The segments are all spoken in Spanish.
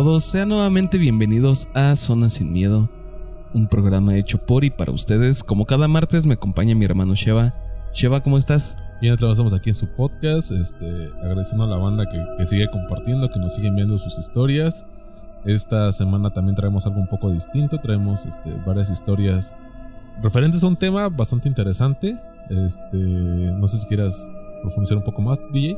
Todos, sean nuevamente bienvenidos a Zona Sin Miedo, un programa hecho por y para ustedes. Como cada martes me acompaña mi hermano Sheva. Sheva, ¿cómo estás? Bien, estamos aquí en su podcast, este, agradeciendo a la banda que, sigue compartiendo, que nos sigue enviando sus historias. Esta semana también traemos algo un poco distinto, traemos este, varias historias referentes a un tema bastante interesante. Este, no sé si quieras profundizar un poco más, DJ.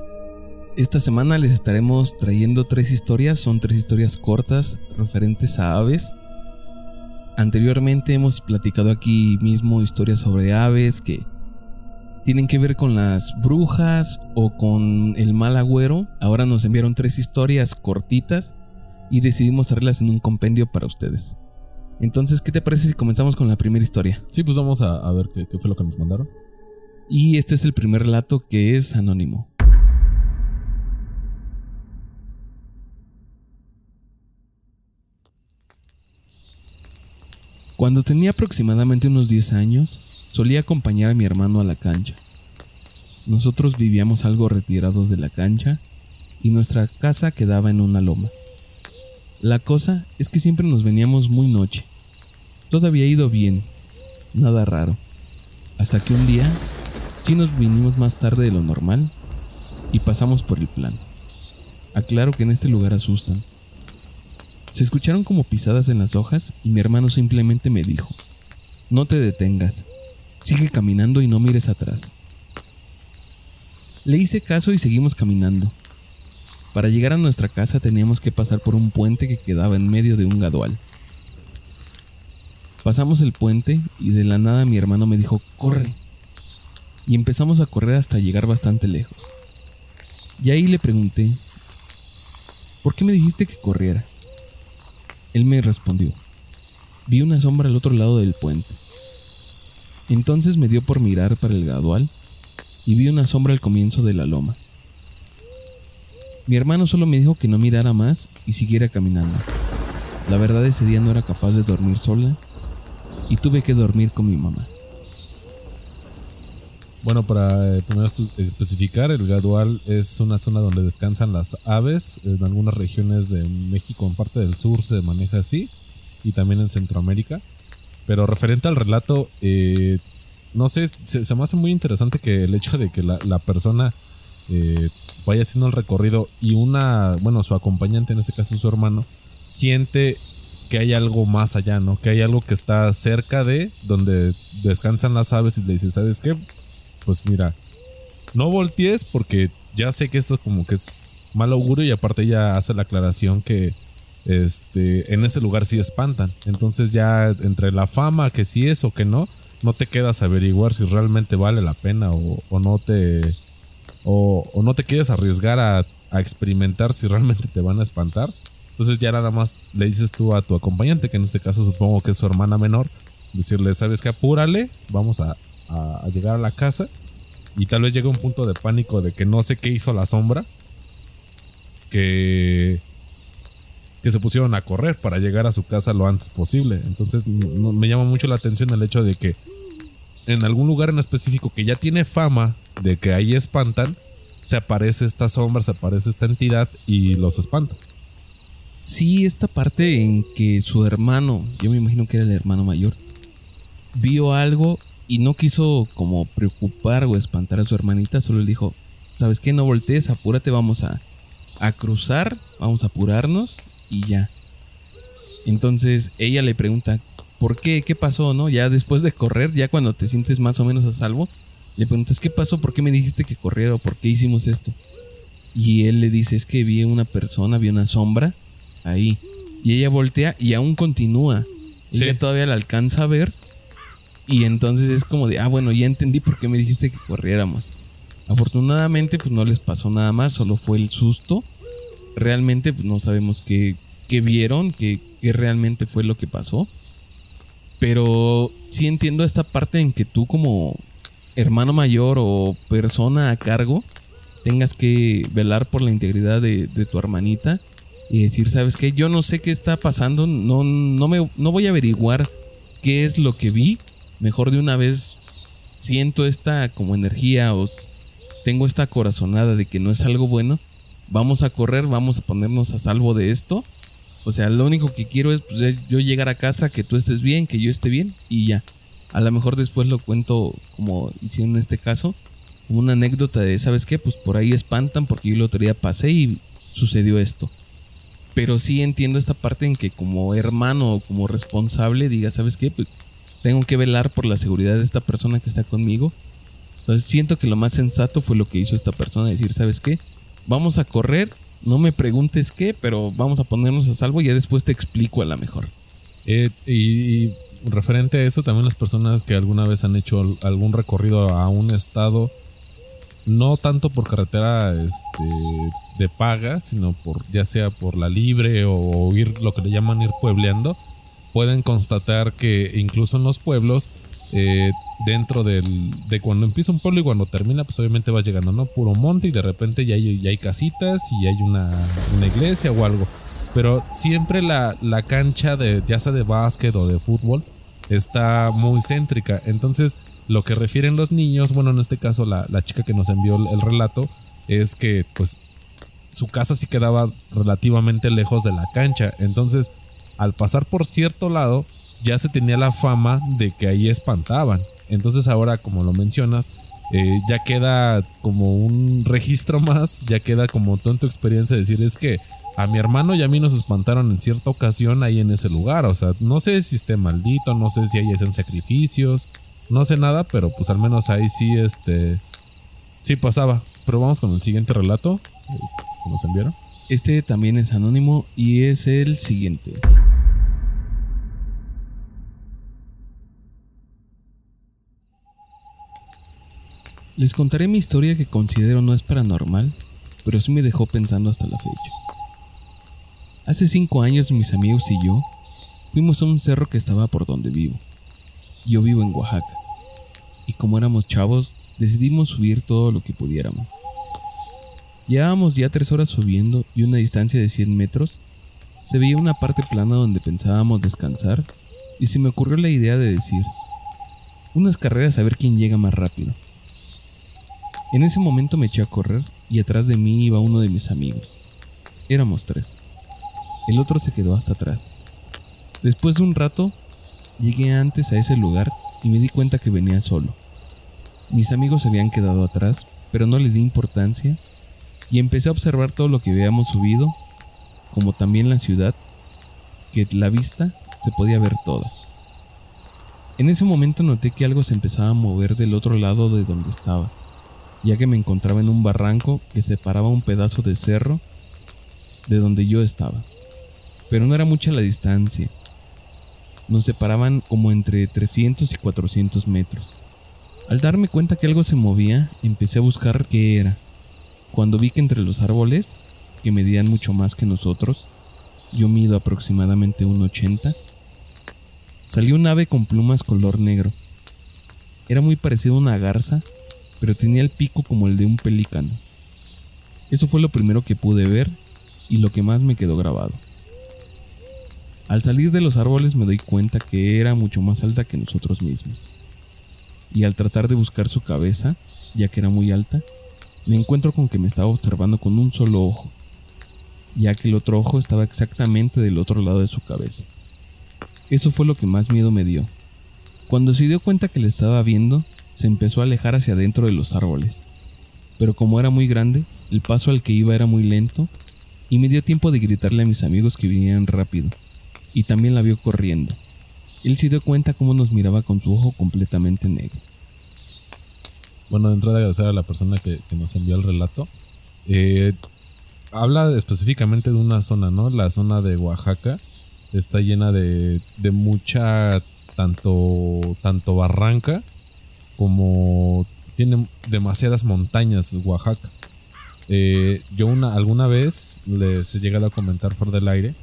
Esta semana les estaremos trayendo tres historias, son tres historias cortas referentes a aves. Anteriormente hemos platicado aquí mismo historias sobre aves que tienen que ver con las brujas o con el mal agüero. Ahora nos enviaron tres historias cortitas y decidimos traerlas en un compendio para ustedes. Entonces, ¿qué te parece si comenzamos con la primera historia? Sí, pues vamos a, a ver qué, qué fue lo que nos mandaron. Y este es el primer relato que es anónimo. Cuando tenía aproximadamente unos 10 años, solía acompañar a mi hermano a la cancha. Nosotros vivíamos algo retirados de la cancha y nuestra casa quedaba en una loma. La cosa es que siempre nos veníamos muy noche. Todo había ido bien, nada raro. Hasta que un día sí nos vinimos más tarde de lo normal y pasamos por el plan. Aclaro que en este lugar asustan. Se escucharon como pisadas en las hojas y mi hermano simplemente me dijo, no te detengas, sigue caminando y no mires atrás. Le hice caso y seguimos caminando. Para llegar a nuestra casa teníamos que pasar por un puente que quedaba en medio de un gadual. Pasamos el puente y de la nada mi hermano me dijo, corre. Y empezamos a correr hasta llegar bastante lejos. Y ahí le pregunté, ¿por qué me dijiste que corriera? Él me respondió, vi una sombra al otro lado del puente. Entonces me dio por mirar para el gadual y vi una sombra al comienzo de la loma. Mi hermano solo me dijo que no mirara más y siguiera caminando. La verdad ese día no era capaz de dormir sola y tuve que dormir con mi mamá. Bueno, para eh, primero especificar, el Gadual es una zona donde descansan las aves. En algunas regiones de México, en parte del sur, se maneja así. Y también en Centroamérica. Pero referente al relato, eh, no sé, se, me hace muy interesante que el hecho de que la, persona eh, vaya haciendo el recorrido y una, bueno, su acompañante, en este caso su hermano, siente que hay algo más allá, ¿no? Que hay algo que está cerca de donde descansan las aves y le dice, ¿sabes qué? Pues mira, no voltees porque ya sé que esto como que es mal augurio y aparte ella hace la aclaración que este en ese lugar sí espantan. Entonces ya entre la fama que sí es o que no, no te quedas a averiguar si realmente vale la pena o, no te o, no te quieres arriesgar a, a experimentar si realmente te van a espantar. Entonces ya nada más le dices tú a tu acompañante, que en este caso supongo que es su hermana menor, decirle, ¿sabes qué? Apúrale, vamos a, a, llegar a la casa y tal vez llegue un punto de pánico de que no sé qué hizo la sombra, que, que se pusieron a correr para llegar a su casa lo antes posible. Entonces me llama mucho la atención el hecho de que en algún lugar en específico que ya tiene fama de que ahí espantan, se aparece esta sombra, se aparece esta entidad y los espanta. Sí, esta parte en que su hermano, yo me imagino que era el hermano mayor, vio algo y no quiso como preocupar o espantar a su hermanita, solo le dijo, ¿sabes qué? No voltees, apúrate, vamos a, a cruzar, vamos a apurarnos y ya. Entonces ella le pregunta, ¿por qué? ¿Qué pasó? ¿No? Ya después de correr, ya cuando te sientes más o menos a salvo, le preguntas, ¿qué pasó? ¿Por qué me dijiste que corriera? ¿Por qué hicimos esto? Y él le dice, es que vi una persona, vi una sombra ahí. Y ella voltea y aún continúa. Ella todavía la alcanza a ver y entonces es como de, ah, bueno, ya entendí por qué me dijiste que corriéramos. Afortunadamente, pues no les pasó nada más, solo fue el susto. Realmente, pues no sabemos qué, qué vieron, qué, qué realmente fue lo que pasó. Pero sí entiendo esta parte en que tú como hermano mayor o persona a cargo tengas que velar por la integridad de, de, tu hermanita y decir, ¿sabes qué? Yo no sé qué está pasando, no, no, me, no voy a averiguar qué es lo que vi, mejor de una vez siento esta como energía o tengo esta corazonada de que no es algo bueno, vamos a correr, vamos a ponernos a salvo de esto O sea, lo único que quiero es pues, yo llegar a casa, que tú estés bien, que yo esté bien y ya. A lo mejor después lo cuento como hicieron en este caso, como una anécdota de, ¿sabes qué? Pues por ahí espantan porque yo el otro día pasé y sucedió esto. Pero sí entiendo esta parte en que como hermano o como responsable diga, ¿sabes qué? Pues tengo que velar por la seguridad de esta persona que está conmigo. Entonces siento que lo más sensato fue lo que hizo esta persona, decir, ¿sabes qué? Vamos a correr, no me preguntes qué, pero vamos a ponernos a salvo y ya después te explico a la mejor. Eh, y, referente a eso, también las personas que alguna vez han hecho algún recorrido a un estado, no tanto por carretera este, de paga, sino por ya sea por la libre o ir lo que le llaman ir puebleando, pueden constatar que incluso en los pueblos, eh, dentro del, de cuando empieza un pueblo y cuando termina, pues obviamente va llegando, ¿no? Puro monte y de repente ya hay, ya hay casitas y hay una, una, iglesia o algo. Pero siempre la, la cancha, de, ya sea de básquet o de fútbol, está muy céntrica. Entonces, lo que refieren los niños, bueno, en este caso la, la chica que nos envió el, el relato, es que pues su casa sí quedaba relativamente lejos de la cancha. Entonces, al pasar por cierto lado, ya se tenía la fama de que ahí espantaban. Entonces ahora, como lo mencionas, eh, ya queda como un registro más, ya queda como tu experiencia de decir es que a mi hermano y a mí nos espantaron en cierta ocasión ahí en ese lugar. O sea, no sé si esté maldito, no sé si ahí hacen sacrificios, no sé nada, pero pues al menos ahí sí, este, sí pasaba. Pero vamos con el siguiente relato este, que nos enviaron. Este también es anónimo y es el siguiente. Les contaré mi historia que considero no es paranormal, pero sí me dejó pensando hasta la fecha. Hace cinco años mis amigos y yo fuimos a un cerro que estaba por donde vivo. Yo vivo en Oaxaca, y como éramos chavos, decidimos subir todo lo que pudiéramos. Llevábamos ya tres horas subiendo y una distancia de 100 metros, se veía una parte plana donde pensábamos descansar y se me ocurrió la idea de decir, unas carreras a ver quién llega más rápido. En ese momento me eché a correr y atrás de mí iba uno de mis amigos. Éramos tres. El otro se quedó hasta atrás. Después de un rato, llegué antes a ese lugar y me di cuenta que venía solo. Mis amigos se habían quedado atrás, pero no le di importancia y empecé a observar todo lo que habíamos subido, como también la ciudad, que la vista se podía ver toda. En ese momento noté que algo se empezaba a mover del otro lado de donde estaba ya que me encontraba en un barranco que separaba un pedazo de cerro de donde yo estaba. Pero no era mucha la distancia. Nos separaban como entre 300 y 400 metros. Al darme cuenta que algo se movía, empecé a buscar qué era. Cuando vi que entre los árboles, que medían mucho más que nosotros, yo mido aproximadamente 1,80, salió un ave con plumas color negro. Era muy parecido a una garza pero tenía el pico como el de un pelícano. Eso fue lo primero que pude ver y lo que más me quedó grabado. Al salir de los árboles me doy cuenta que era mucho más alta que nosotros mismos. Y al tratar de buscar su cabeza, ya que era muy alta, me encuentro con que me estaba observando con un solo ojo, ya que el otro ojo estaba exactamente del otro lado de su cabeza. Eso fue lo que más miedo me dio. Cuando se dio cuenta que le estaba viendo, se empezó a alejar hacia adentro de los árboles. Pero como era muy grande, el paso al que iba era muy lento y me dio tiempo de gritarle a mis amigos que vinieran rápido. Y también la vio corriendo. Él se dio cuenta cómo nos miraba con su ojo completamente negro. Bueno, de entrada agradecer a la persona que, nos envió el relato. Eh, habla específicamente de una zona, ¿no? La zona de Oaxaca está llena de, de mucha tanto, tanto barranca como tiene demasiadas montañas Oaxaca. Eh, yo una, alguna vez les he llegado a comentar por del aire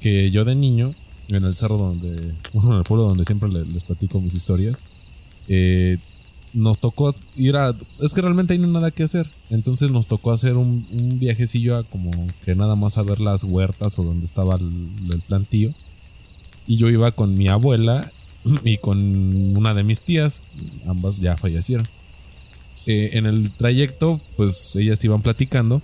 que yo de niño, en el cerro donde, en el pueblo donde siempre les, platico mis historias, eh, nos tocó ir a... Es que realmente hay nada que hacer. Entonces nos tocó hacer un, viajecillo a como que nada más a ver las huertas o donde estaba el plantío. Y yo iba con mi abuela y con una de mis tías, ambas ya fallecieron. Eh, en el trayecto, pues ellas iban platicando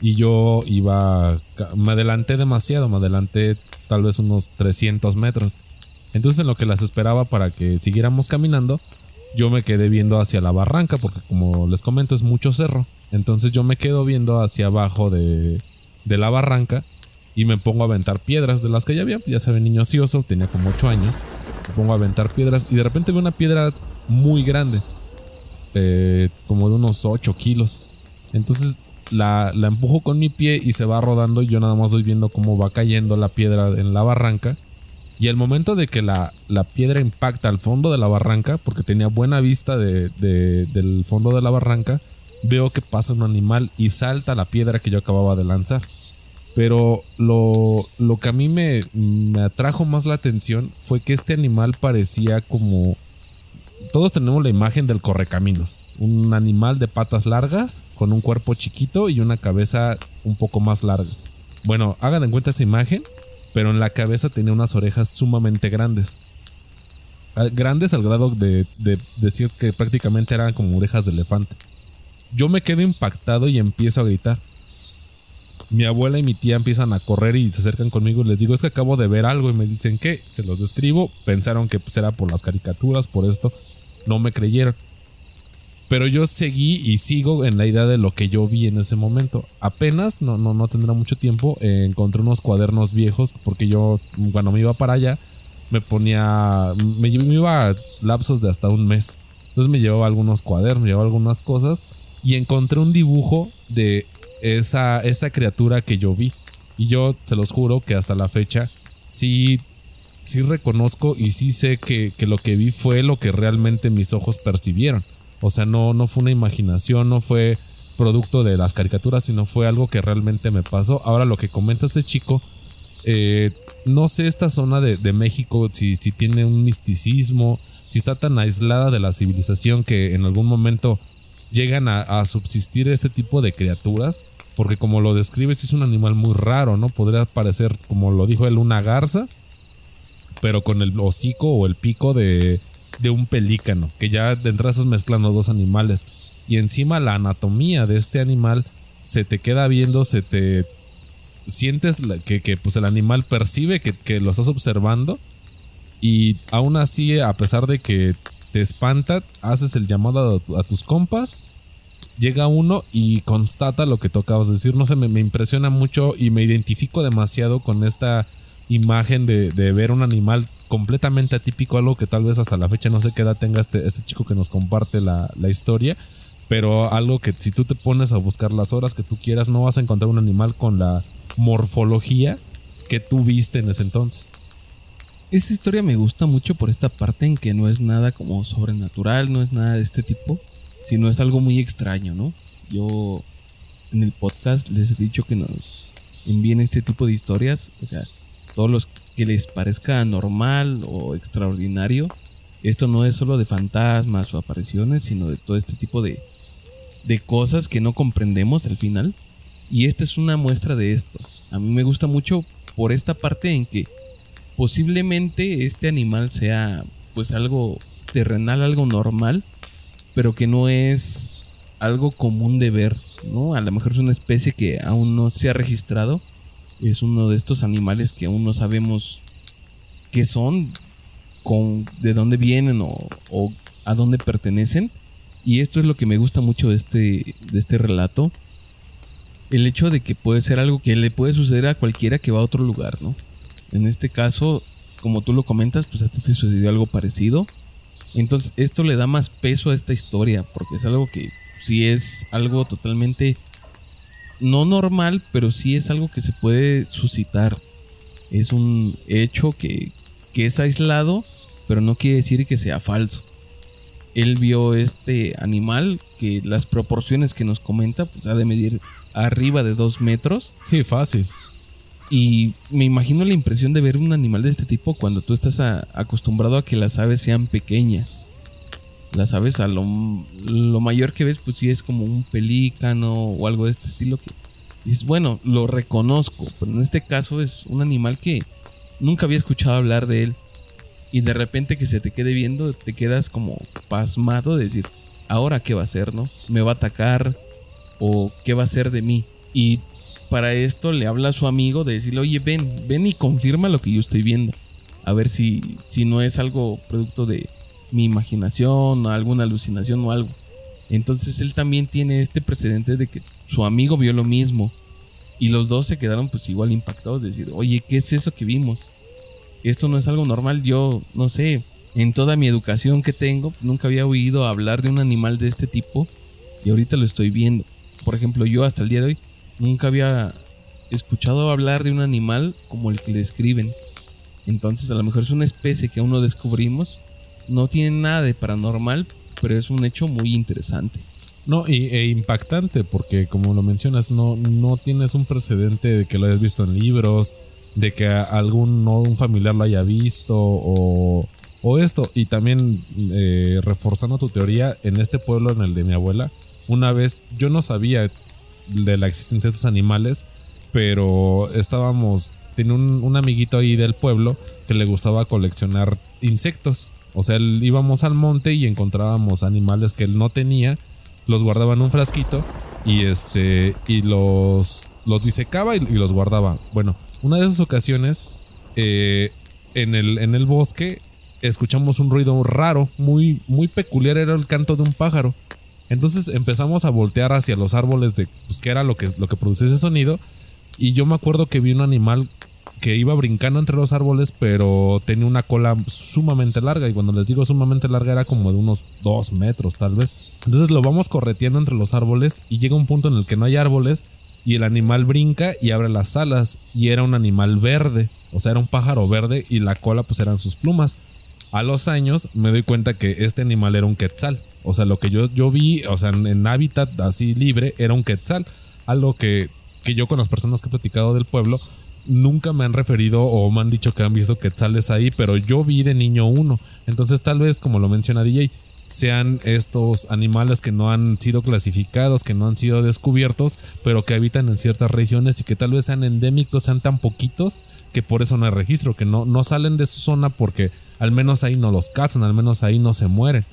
y yo iba, me adelanté demasiado, me adelanté tal vez unos 300 metros. Entonces en lo que las esperaba para que siguiéramos caminando, yo me quedé viendo hacia la barranca, porque como les comento es mucho cerro. Entonces yo me quedo viendo hacia abajo de, de la barranca y me pongo a aventar piedras de las que ya había. Ya saben, niño ocioso, tenía como 8 años. Me pongo a aventar piedras y de repente veo una piedra muy grande, eh, como de unos 8 kilos. Entonces la, la empujo con mi pie y se va rodando y yo nada más voy viendo cómo va cayendo la piedra en la barranca. Y al momento de que la, la piedra impacta al fondo de la barranca, porque tenía buena vista de, del fondo de la barranca, veo que pasa un animal y salta la piedra que yo acababa de lanzar. Pero lo, que a mí me, me atrajo más la atención fue que este animal parecía como... Todos tenemos la imagen del correcaminos un animal de patas largas, con un cuerpo chiquito y una cabeza un poco más larga. Bueno, hagan en cuenta esa imagen, pero en la cabeza tenía unas orejas sumamente grandes. Ah, grandes al grado de, decir que prácticamente eran como orejas de elefante. Yo me quedo impactado y empiezo a gritar. Mi abuela y mi tía empiezan a correr y se acercan conmigo y les digo, es que acabo de ver algo y me dicen que se los describo. Pensaron que pues, era por las caricaturas, por esto. No me creyeron. Pero yo seguí y sigo en la idea de lo que yo vi en ese momento. Apenas, no, no, no tendrá mucho tiempo, eh, encontré unos cuadernos viejos porque yo cuando me iba para allá me ponía, me, iba a lapsos de hasta un mes. Entonces me llevaba algunos cuadernos, me llevaba algunas cosas y encontré un dibujo de esa, esa criatura que yo vi. Y yo se los juro que hasta la fecha sí, sí reconozco y sí sé que, que lo que vi fue lo que realmente mis ojos percibieron. O sea, no, no fue una imaginación, no fue producto de las caricaturas, sino fue algo que realmente me pasó. Ahora lo que comenta este chico, eh, no sé esta zona de, México si, si, tiene un misticismo, si está tan aislada de la civilización que en algún momento llegan a, subsistir este tipo de criaturas. Porque como lo describes es un animal muy raro, ¿no? Podría parecer, como lo dijo él, una garza, pero con el hocico o el pico de, de un pelícano, que ya de entrada estás mezclando dos animales. Y encima la anatomía de este animal se te queda viendo, se te sientes que, que pues el animal percibe que, que, lo estás observando y aún así a pesar de que te espanta haces el llamado a, tus compas llega uno y constata lo que de decir no sé me, impresiona mucho y me identifico demasiado con esta imagen de, de ver un animal completamente atípico, algo que tal vez hasta la fecha no sé qué edad tenga este, este chico que nos comparte la, historia, pero algo que si tú te pones a buscar las horas que tú quieras, no vas a encontrar un animal con la morfología que tú viste en ese entonces. Esa historia me gusta mucho por esta parte en que no es nada como sobrenatural, no es nada de este tipo, sino es algo muy extraño, ¿no? Yo en el podcast les he dicho que nos envíen este tipo de historias, o sea, todos los que les parezca normal o extraordinario. Esto no es solo de fantasmas o apariciones, sino de todo este tipo de, de cosas que no comprendemos al final. Y esta es una muestra de esto. A mí me gusta mucho por esta parte en que posiblemente este animal sea pues algo terrenal, algo normal, pero que no es algo común de ver, ¿no? A lo mejor es una especie que aún no se ha registrado es uno de estos animales que aún no sabemos qué son, con, de dónde vienen o, a dónde pertenecen. Y esto es lo que me gusta mucho de este, de este relato. El hecho de que puede ser algo que le puede suceder a cualquiera que va a otro lugar, ¿no? En este caso, como tú lo comentas, pues a ti te sucedió algo parecido. Entonces esto le da más peso a esta historia, porque es algo que sí es algo totalmente no normal, pero sí es algo que se puede suscitar. Es un hecho que, es aislado, pero no quiere decir que sea falso. Él vio este animal que las proporciones que nos comenta, pues ha de medir arriba de dos metros. Sí, fácil. Y me imagino la impresión de ver un animal de este tipo cuando tú estás acostumbrado a que las aves sean pequeñas las aves a lo, mayor que ves pues sí es como un pelícano o algo de este estilo que dices, bueno, lo reconozco, pero en este caso es un animal que nunca había escuchado hablar de él y de repente que se te quede viendo te quedas como pasmado de decir, ahora qué va a hacer, ¿no? ¿Me va a atacar o qué va a hacer de mí? Y para esto le habla a su amigo de decirle, oye, ven, ven y confirma lo que yo estoy viendo. A ver si, si no es algo producto de mi imaginación o alguna alucinación o algo. Entonces él también tiene este precedente de que su amigo vio lo mismo. Y los dos se quedaron pues igual impactados de decir, oye, ¿qué es eso que vimos? Esto no es algo normal. Yo, no sé, en toda mi educación que tengo, nunca había oído hablar de un animal de este tipo. Y ahorita lo estoy viendo. Por ejemplo, yo hasta el día de hoy nunca había escuchado hablar de un animal como el que le describen. Entonces a lo mejor es una especie que aún no descubrimos. No tiene nada de paranormal, pero es un hecho muy interesante. No, y, e impactante, porque como lo mencionas, no, no tienes un precedente de que lo hayas visto en libros, de que algún no, un familiar lo haya visto o, o esto. Y también eh, reforzando tu teoría, en este pueblo, en el de mi abuela, una vez yo no sabía de la existencia de esos animales, pero estábamos, tenía un, un amiguito ahí del pueblo que le gustaba coleccionar insectos. O sea, íbamos al monte y encontrábamos animales que él no tenía, los guardaba en un frasquito y este y los los disecaba y, los guardaba. Bueno, una de esas ocasiones eh, en, el, en el bosque escuchamos un ruido raro, muy muy peculiar, era el canto de un pájaro. Entonces empezamos a voltear hacia los árboles de pues, qué era lo que, lo que producía ese sonido. Y yo me acuerdo que vi un animal que iba brincando entre los árboles, pero tenía una cola sumamente larga. Y cuando les digo sumamente larga, era como de unos dos metros, tal vez. Entonces lo vamos correteando entre los árboles y llega un punto en el que no hay árboles y el animal brinca y abre las alas. Y era un animal verde, o sea, era un pájaro verde y la cola, pues eran sus plumas. A los años me doy cuenta que este animal era un quetzal. O sea, lo que yo, yo vi, o sea, en, hábitat así libre, era un quetzal. Algo que, que yo con las personas que he platicado del pueblo nunca me han referido o me han dicho que han visto quetzales ahí, pero yo vi de niño uno. Entonces tal vez, como lo menciona DJ, sean estos animales que no han sido clasificados, que no han sido descubiertos, pero que habitan en ciertas regiones y que tal vez sean endémicos, sean tan poquitos que por eso no hay registro, que no, no salen de su zona porque al menos ahí no los cazan, al menos ahí no se mueren.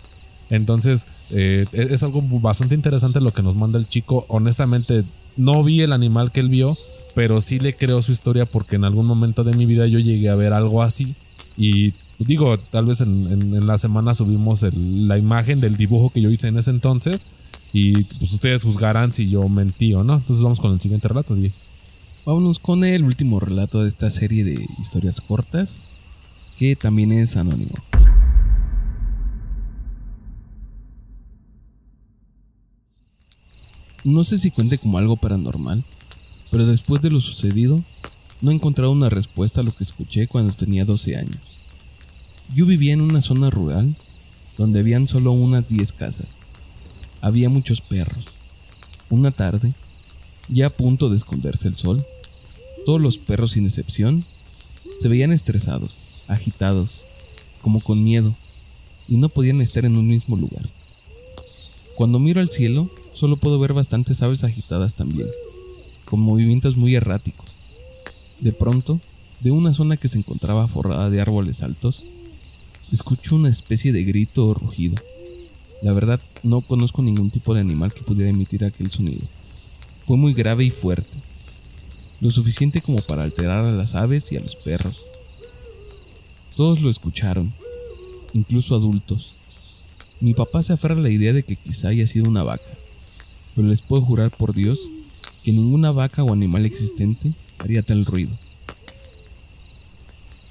Entonces, eh, es algo bastante interesante lo que nos manda el chico. Honestamente, no vi el animal que él vio, pero sí le creo su historia porque en algún momento de mi vida yo llegué a ver algo así. Y digo, tal vez en, la semana subimos la imagen del dibujo que yo hice en ese entonces. Y pues ustedes juzgarán si yo mentí o no. Entonces vamos con el siguiente relato. Vámonos con el último relato de esta serie de historias cortas, que también es anónimo. No sé si cuente como algo paranormal, pero después de lo sucedido, no he encontrado una respuesta a lo que escuché cuando tenía 12 años. Yo vivía en una zona rural donde habían solo unas 10 casas. Había muchos perros. Una tarde, ya a punto de esconderse el sol, todos los perros sin excepción se veían estresados, agitados, como con miedo, y no podían estar en un mismo lugar. Cuando miro al cielo, solo puedo ver bastantes aves agitadas también, con movimientos muy erráticos. De pronto, de una zona que se encontraba forrada de árboles altos, escucho una especie de grito o rugido. La verdad, no conozco ningún tipo de animal que pudiera emitir aquel sonido. Fue muy grave y fuerte, lo suficiente como para alterar a las aves y a los perros. Todos lo escucharon, incluso adultos. Mi papá se aferra a la idea de que quizá haya sido una vaca, pero les puedo jurar por Dios que ninguna vaca o animal existente haría tal ruido.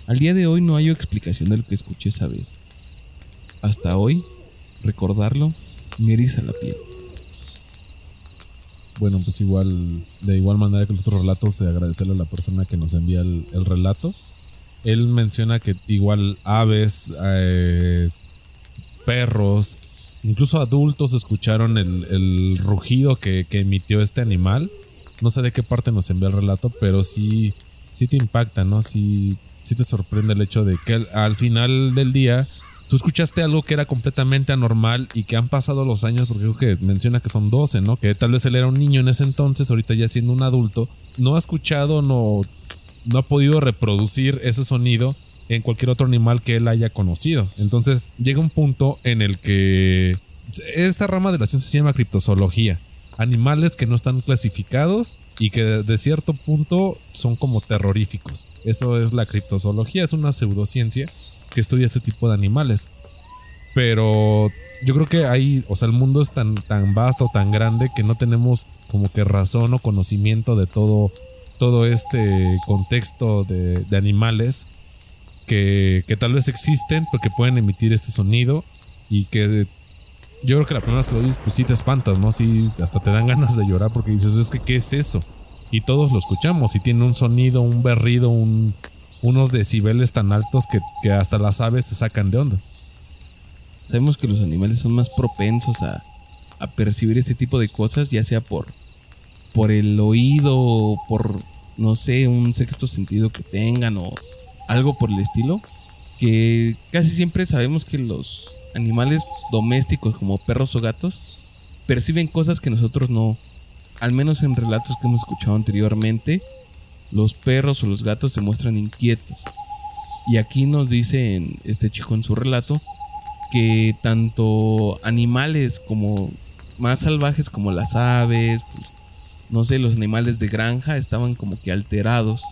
Al día de hoy no hay explicación de lo que escuché esa vez. Hasta hoy, recordarlo me eriza la piel. Bueno, pues igual, de igual manera que los otros relatos, agradecerle a la persona que nos envía el, relato. Él menciona que igual aves, eh, perros, Incluso adultos escucharon el, rugido que, emitió este animal. No sé de qué parte nos envía el relato, pero sí, sí te impacta, ¿no? Sí, sí te sorprende el hecho de que al, final del día tú escuchaste algo que era completamente anormal y que han pasado los años, porque creo que menciona que son 12, ¿no? Que tal vez él era un niño en ese entonces, ahorita ya siendo un adulto, no ha escuchado, no, no ha podido reproducir ese sonido en cualquier otro animal que él haya conocido. Entonces llega un punto en el que esta rama de la ciencia se llama criptozoología. animales que no están clasificados y que de cierto punto son como terroríficos. Eso es la criptozoología, es una pseudociencia que estudia este tipo de animales. Pero yo creo que hay, o sea, el mundo es tan, tan vasto, tan grande que no tenemos como que razón o conocimiento de todo, todo este contexto de animales que, tal vez existen porque pueden emitir este sonido y que yo creo que la primera vez que lo dices, pues sí te espantas, ¿no? Sí, hasta te dan ganas de llorar porque dices, es que, ¿qué es eso? Y todos lo escuchamos y tiene un sonido, un berrido, un, unos decibeles tan altos que, hasta las aves se sacan de onda. Sabemos que los animales son más propensos a, a percibir este tipo de cosas, ya sea por, por el oído, por, no sé, un sexto sentido que tengan o algo por el estilo. Que casi siempre sabemos que los animales domésticos como perros o gatos perciben cosas que nosotros no, al menos en relatos que hemos escuchado anteriormente, los perros o los gatos se muestran inquietos. Y aquí nos dice este chico en su relato que tanto animales como más salvajes como las aves, pues, no sé, los animales de granja estaban como que alterados.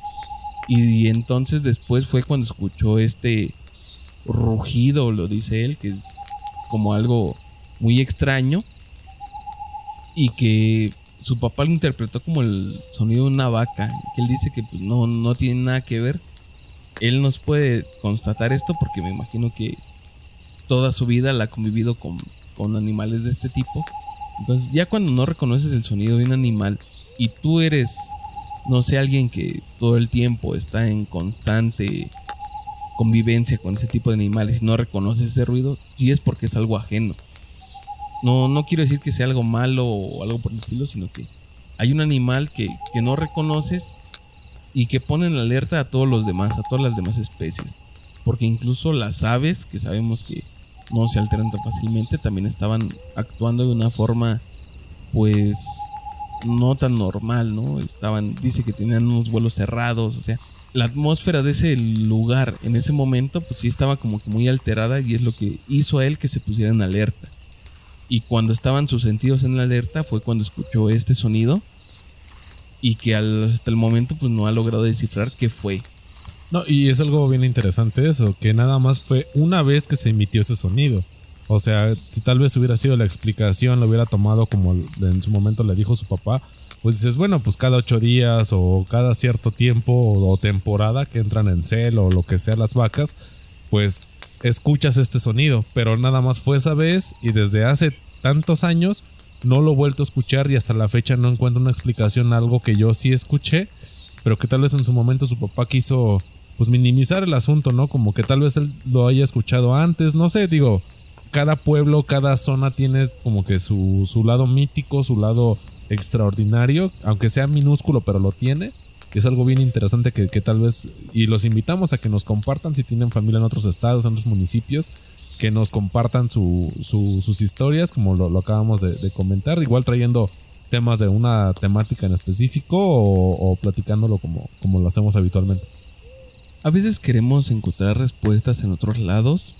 Y entonces después fue cuando escuchó este rugido, lo dice él, que es como algo muy extraño. Y que su papá lo interpretó como el sonido de una vaca. Que él dice que pues, no, no tiene nada que ver. Él nos puede constatar esto porque me imagino que toda su vida la ha convivido con, con animales de este tipo. Entonces ya cuando no reconoces el sonido de un animal y tú eres, no sé, alguien que todo el tiempo está en constante convivencia con ese tipo de animales y no reconoces ese ruido, sí es porque es algo ajeno. No, no quiero decir que sea algo malo o algo por el estilo, sino que hay un animal que, que no reconoces y que pone en alerta a todos los demás, a todas las demás especies. Porque incluso las aves, que sabemos que no se alteran tan fácilmente, también estaban actuando de una forma, pues, no tan normal, ¿no? Estaban, dice que tenían unos vuelos cerrados, o sea, la atmósfera de ese lugar en ese momento, pues sí estaba como que muy alterada y es lo que hizo a él que se pusiera en alerta. Y cuando estaban sus sentidos en alerta fue cuando escuchó este sonido y que hasta el momento pues no ha logrado descifrar qué fue. No, y es algo bien interesante eso, que nada más fue una vez que se emitió ese sonido. O sea, si tal vez hubiera sido la explicación, lo hubiera tomado como en su momento le dijo su papá, pues dices, bueno, pues cada ocho días o cada cierto tiempo o, temporada que entran en cel o lo que sea las vacas, pues escuchas este sonido. Pero nada más fue esa vez y desde hace tantos años no lo he vuelto a escuchar y hasta la fecha no encuentro una explicación algo que yo sí escuché, pero que tal vez en su momento su papá quiso pues minimizar el asunto, ¿no? Como que tal vez él lo haya escuchado antes, no sé, digo, cada pueblo, cada zona tiene como que su, su lado mítico, su lado extraordinario, aunque sea minúsculo, pero lo tiene. Es algo bien interesante que, tal vez, y los invitamos a que nos compartan si tienen familia en otros estados, en otros municipios, que nos compartan su, sus historias, como lo, acabamos de, comentar, igual trayendo temas de una temática en específico o, o platicándolo como, como lo hacemos habitualmente. A veces queremos encontrar respuestas en otros lados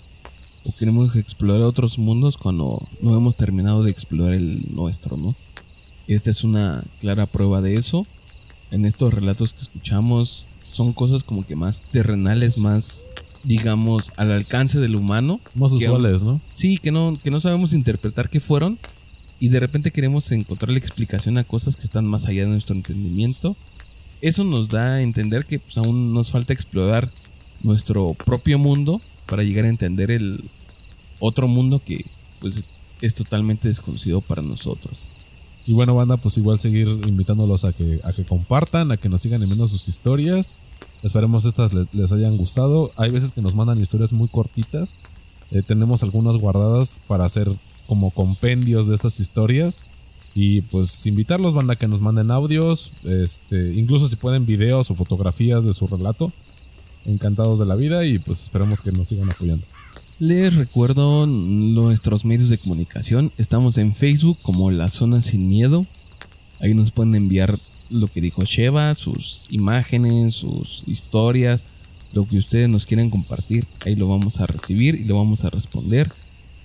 o queremos explorar otros mundos cuando no hemos terminado de explorar el nuestro, ¿no? Esta es una clara prueba de eso. En estos relatos que escuchamos son cosas como que más terrenales, más digamos al alcance del humano, más usuales, ¿no? Sí, que no que no sabemos interpretar qué fueron y de repente queremos encontrar la explicación a cosas que están más allá de nuestro entendimiento eso nos da a entender que pues, aún nos falta explorar nuestro propio mundo para llegar a entender el otro mundo que pues es totalmente desconocido para nosotros. Y bueno, banda, pues igual seguir invitándolos a que, a que compartan, a que nos sigan enviando sus historias. Esperemos estas les, hayan gustado. Hay veces que nos mandan historias muy cortitas. Eh, tenemos algunas guardadas para hacer como compendios de estas historias. Y pues invitarlos, banda, que nos manden audios, este, incluso si pueden videos o fotografías de su relato. Encantados de la vida y pues esperemos que nos sigan apoyando. Les recuerdo nuestros medios de comunicación. Estamos en Facebook como La Zona Sin Miedo. Ahí nos pueden enviar lo que dijo Sheva, sus imágenes, sus historias, lo que ustedes nos quieran compartir. Ahí lo vamos a recibir y lo vamos a responder.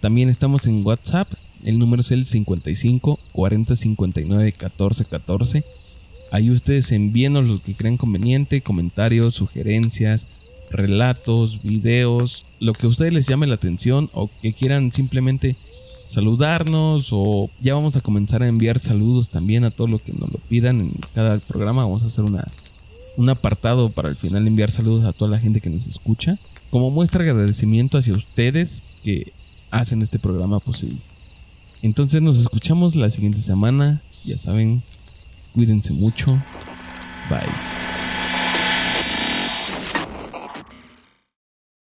También estamos en WhatsApp El número es el 55 40 59 14 14. Ahí ustedes envíenos lo que crean conveniente, comentarios, sugerencias, relatos, videos, lo que a ustedes les llame la atención o que quieran simplemente saludarnos o ya vamos a comenzar a enviar saludos también a todo lo que nos lo pidan en cada programa. Vamos a hacer una, un apartado para al final enviar saludos a toda la gente que nos escucha como muestra de agradecimiento hacia ustedes que hacen este programa posible. Entonces nos escuchamos la siguiente semana. Ya saben, cuídense mucho. Bye.